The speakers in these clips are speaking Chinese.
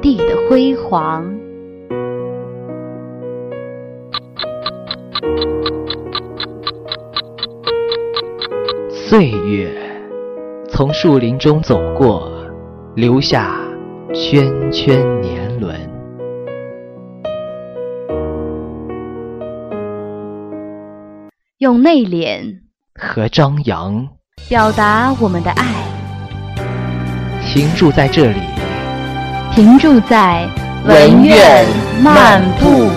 地的辉煌。岁月从树林中走过，留下圈圈年轮。用内敛和张扬表达我们的爱。停驻在这里，停驻在文苑漫步。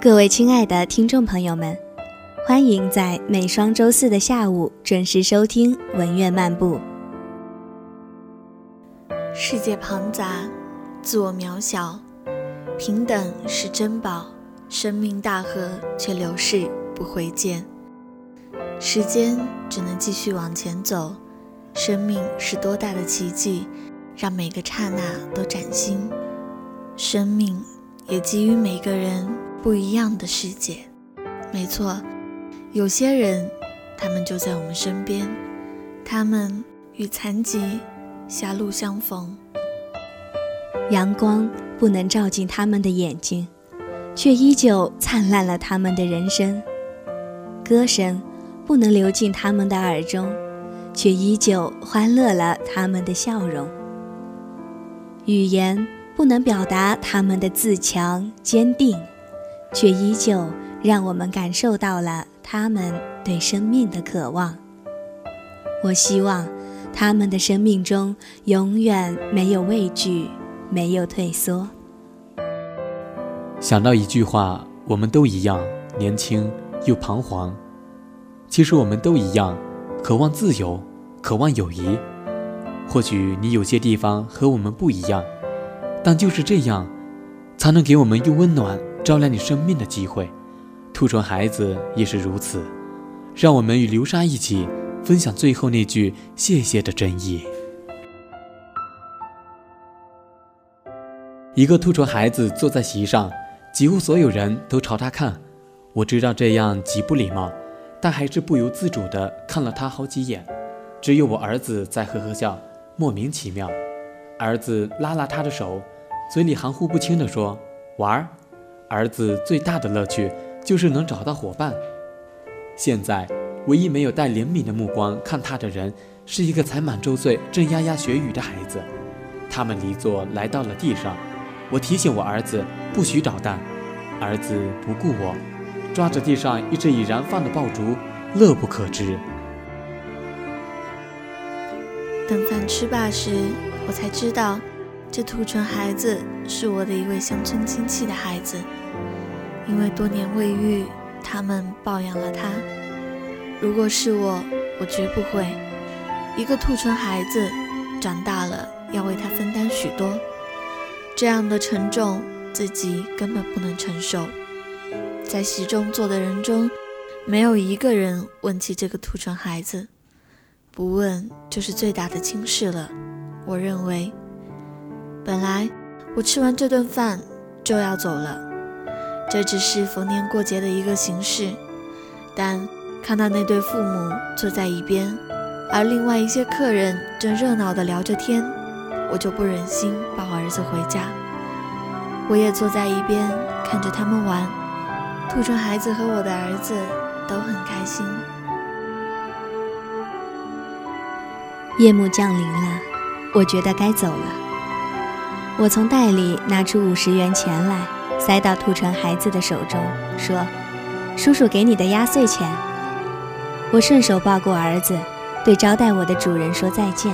各位亲爱的听众朋友们，欢迎在每双周四的下午准时收听文苑漫步。世界庞杂，自我渺小，平等是珍宝，生命大河却流逝。不回见，时间只能继续往前走。生命是多大的奇迹，让每个刹那都崭新。生命也给予每个人不一样的世界。没错，有些人，他们就在我们身边，他们与残疾狭路相逢。阳光不能照进他们的眼睛，却依旧灿烂了他们的人生。歌声不能流进他们的耳中，却依旧欢乐了他们的笑容。语言不能表达他们的自强坚定，却依旧让我们感受到了他们对生命的渴望。我希望他们的生命中永远没有畏惧，没有退缩。想到一句话，我们都一样，年轻。又彷徨。其实我们都一样，渴望自由，渴望友谊。或许你有些地方和我们不一样，但就是这样，才能给我们用温暖照亮你生命的机会。兔唇孩子也是如此，让我们与流沙一起分享最后那句谢谢的真意。一个兔唇孩子坐在席上，几乎所有人都朝他看。我知道这样极不礼貌，但还是不由自主地看了他好几眼。只有我儿子在呵呵笑，莫名其妙。儿子拉拉他的手，嘴里含糊不清地说：“玩儿。”儿子最大的乐趣就是能找到伙伴。现在，唯一没有带怜悯的目光看他的人，是一个才满周岁、正牙牙学语的孩子。他们离座来到了地上，我提醒我儿子不许捣蛋，儿子不顾我。抓着地上一只已燃放的爆竹，乐不可支。等饭吃罢时，我才知道，这兔唇孩子是我的一位乡村亲戚的孩子。因为多年未遇，他们抱养了他。如果是我，我绝不会。一个兔唇孩子长大了，要为他分担许多，这样的沉重，自己根本不能承受。在席中坐的人中，没有一个人问起这个兔唇孩子，不问就是最大的轻视了。我认为，本来我吃完这顿饭就要走了，这只是逢年过节的一个形式。但看到那对父母坐在一边，而另外一些客人正热闹地聊着天，我就不忍心抱儿子回家。我也坐在一边看着他们玩。兔唇孩子和我的儿子都很开心。夜幕降临了，我觉得该走了。我从袋里拿出五十元钱来，塞到兔唇孩子的手中，说：“叔叔给你的压岁钱。”我顺手抱过儿子，对招待我的主人说再见。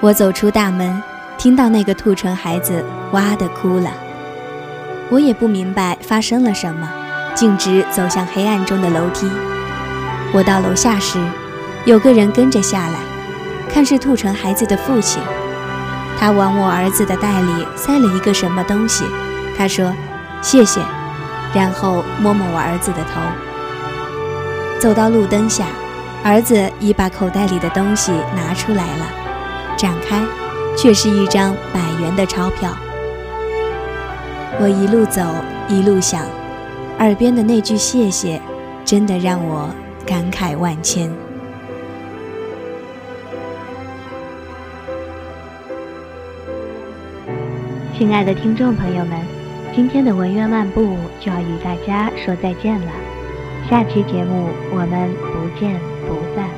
我走出大门，听到那个兔唇孩子哇的哭了。我也不明白发生了什么，径直走向黑暗中的楼梯。我到楼下时，有个人跟着下来，看是兔唇孩子的父亲。他往我儿子的袋里塞了一个什么东西，他说：“谢谢。”然后摸摸我儿子的头。走到路灯下，儿子已把口袋里的东西拿出来了，展开，却是一张百元的钞票。我一路走，一路想，耳边的那句“谢谢”，真的让我感慨万千。亲爱的听众朋友们，今天的文苑漫步就要与大家说再见了。下期节目我们不见不散。